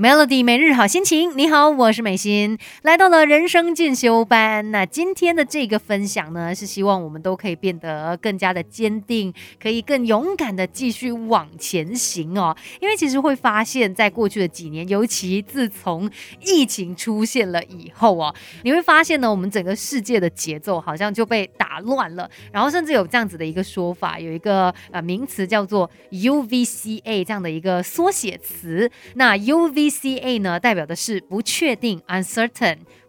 Melody 每日好心情，你好，我是美心，来到了人生进修班。那今天的这个分享呢，是希望我们都可以变得更加的坚定，可以更勇敢的继续往前行哦。因为其实会发现，在过去的几年，尤其自从疫情出现了以后哦，你会发现呢，我们整个世界的节奏好像就被打乱了。然后甚至有这样子的一个说法，有一个呃名词叫做 UVCA 这样的一个缩写词。那 UV C A 呢，代表的是不确定、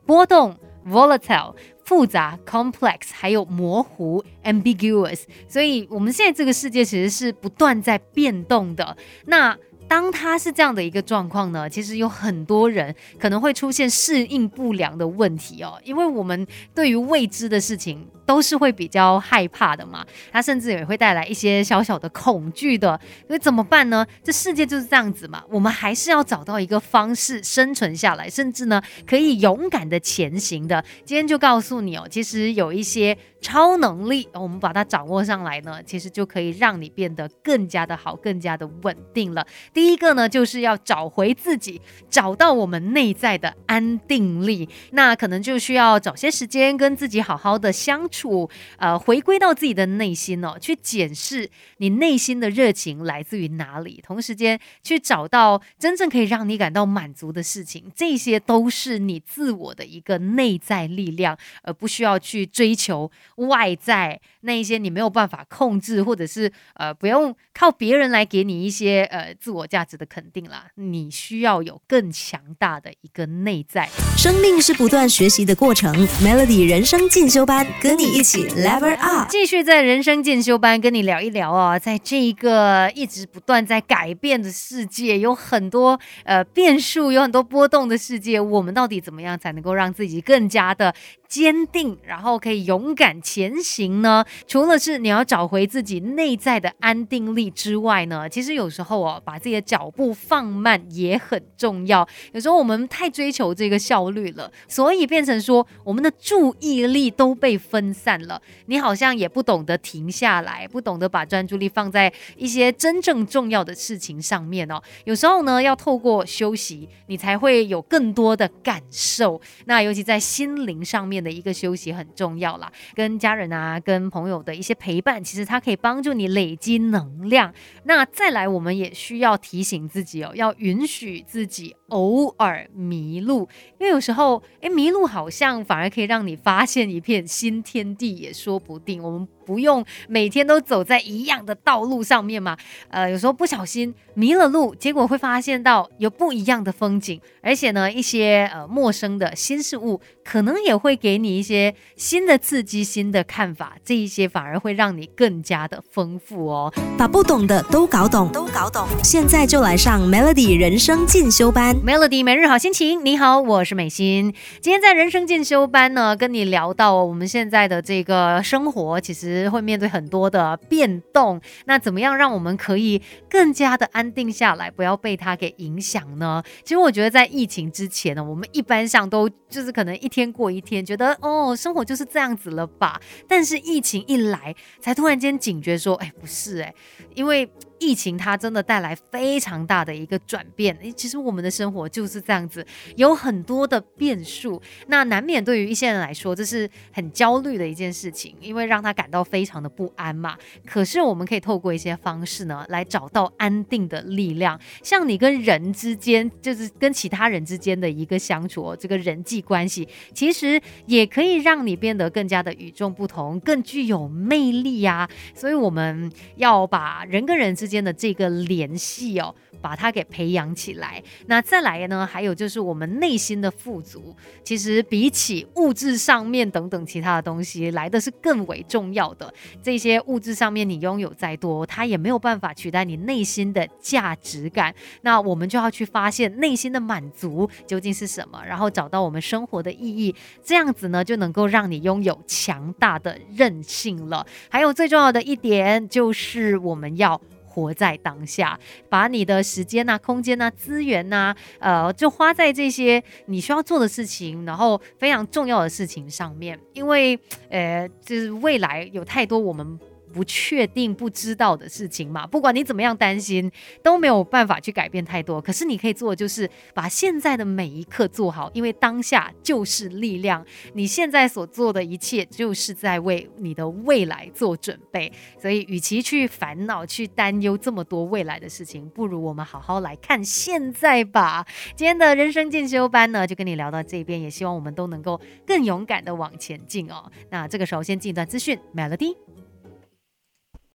波动 （volatile）、复杂 （complex） 还有模糊 （ambiguous）。所以，我们现在这个世界其实是不断在变动的。那当它是这样的一个状况呢，其实有很多人可能会出现适应不良的问题哦，因为我们对于未知的事情。都是会比较害怕的嘛，它甚至也会带来一些小小的恐惧的，所以怎么办呢？这世界就是这样子嘛，我们还是要找到一个方式生存下来，甚至呢可以勇敢的前行的。今天就告诉你哦，其实有一些超能力，我们把它掌握上来呢，其实就可以让你变得更加的好，更加的稳定了。第一个呢，就是要找回自己，找到我们内在的安定力，那可能就需要找些时间跟自己好好的相处。处呃，回归到自己的内心哦，去检视你内心的热情来自于哪里，同时间去找到真正可以让你感到满足的事情，这些都是你自我的一个内在力量，而不需要去追求外在那一些你没有办法控制，或者是呃不用靠别人来给你一些呃自我价值的肯定啦。你需要有更强大的一个内在。生命是不断学习的过程，Melody 人生进修班跟一起 level up，继续在人生进修班跟你聊一聊啊，在这一个一直不断在改变的世界，有很多呃变数，有很多波动的世界，我们到底怎么样才能够让自己更加的？坚定，然后可以勇敢前行呢。除了是你要找回自己内在的安定力之外呢，其实有时候哦，把自己的脚步放慢也很重要。有时候我们太追求这个效率了，所以变成说我们的注意力都被分散了。你好像也不懂得停下来，不懂得把专注力放在一些真正重要的事情上面哦。有时候呢，要透过休息，你才会有更多的感受。那尤其在心灵上面。的一个休息很重要啦，跟家人啊，跟朋友的一些陪伴，其实它可以帮助你累积能量。那再来，我们也需要提醒自己哦，要允许自己偶尔迷路，因为有时候，诶，迷路好像反而可以让你发现一片新天地，也说不定。我们。不用每天都走在一样的道路上面嘛？呃，有时候不小心迷了路，结果会发现到有不一样的风景，而且呢，一些呃陌生的新事物，可能也会给你一些新的刺激、新的看法。这一些反而会让你更加的丰富哦。把不懂的都搞懂，都搞懂。现在就来上 Melody 人生进修班，Melody 每日好心情。你好，我是美心。今天在人生进修班呢，跟你聊到我们现在的这个生活，其实。会面对很多的变动，那怎么样让我们可以更加的安安定下来，不要被它给影响呢？其实我觉得在疫情之前呢，我们一般上都就是可能一天过一天，觉得哦，生活就是这样子了吧。但是疫情一来，才突然间警觉说，哎，不是哎，因为。疫情它真的带来非常大的一个转变，其实我们的生活就是这样子，有很多的变数，那难免对于一些人来说，这是很焦虑的一件事情，因为让他感到非常的不安嘛。可是我们可以透过一些方式呢，来找到安定的力量，像你跟人之间，就是跟其他人之间的一个相处，这个人际关系，其实也可以让你变得更加的与众不同，更具有魅力呀。所以我们要把人跟人之间的这个联系哦。把它给培养起来。那再来呢？还有就是我们内心的富足，其实比起物质上面等等其他的东西来的是更为重要的。这些物质上面你拥有再多，它也没有办法取代你内心的价值感。那我们就要去发现内心的满足究竟是什么，然后找到我们生活的意义。这样子呢，就能够让你拥有强大的韧性了。还有最重要的一点就是我们要。活在当下，把你的时间呐、空间呐、资源呐，呃，就花在这些你需要做的事情，然后非常重要的事情上面。因为，呃，就是未来有太多我们不确定、不知道的事情嘛。不管你怎么样担心，都没有办法去改变太多。可是你可以做的就是把现在的每一刻做好，因为当下就是力量。你现在所做的一切，就是在为你的未来做准备。所以，与其去烦恼、去担忧这么多未来的事情，不如我们好好来看现在吧。今天的人生进修班呢，就跟你聊到这边，也希望我们都能够更勇敢的往前进哦。那这个时候先进一段资讯，Melody。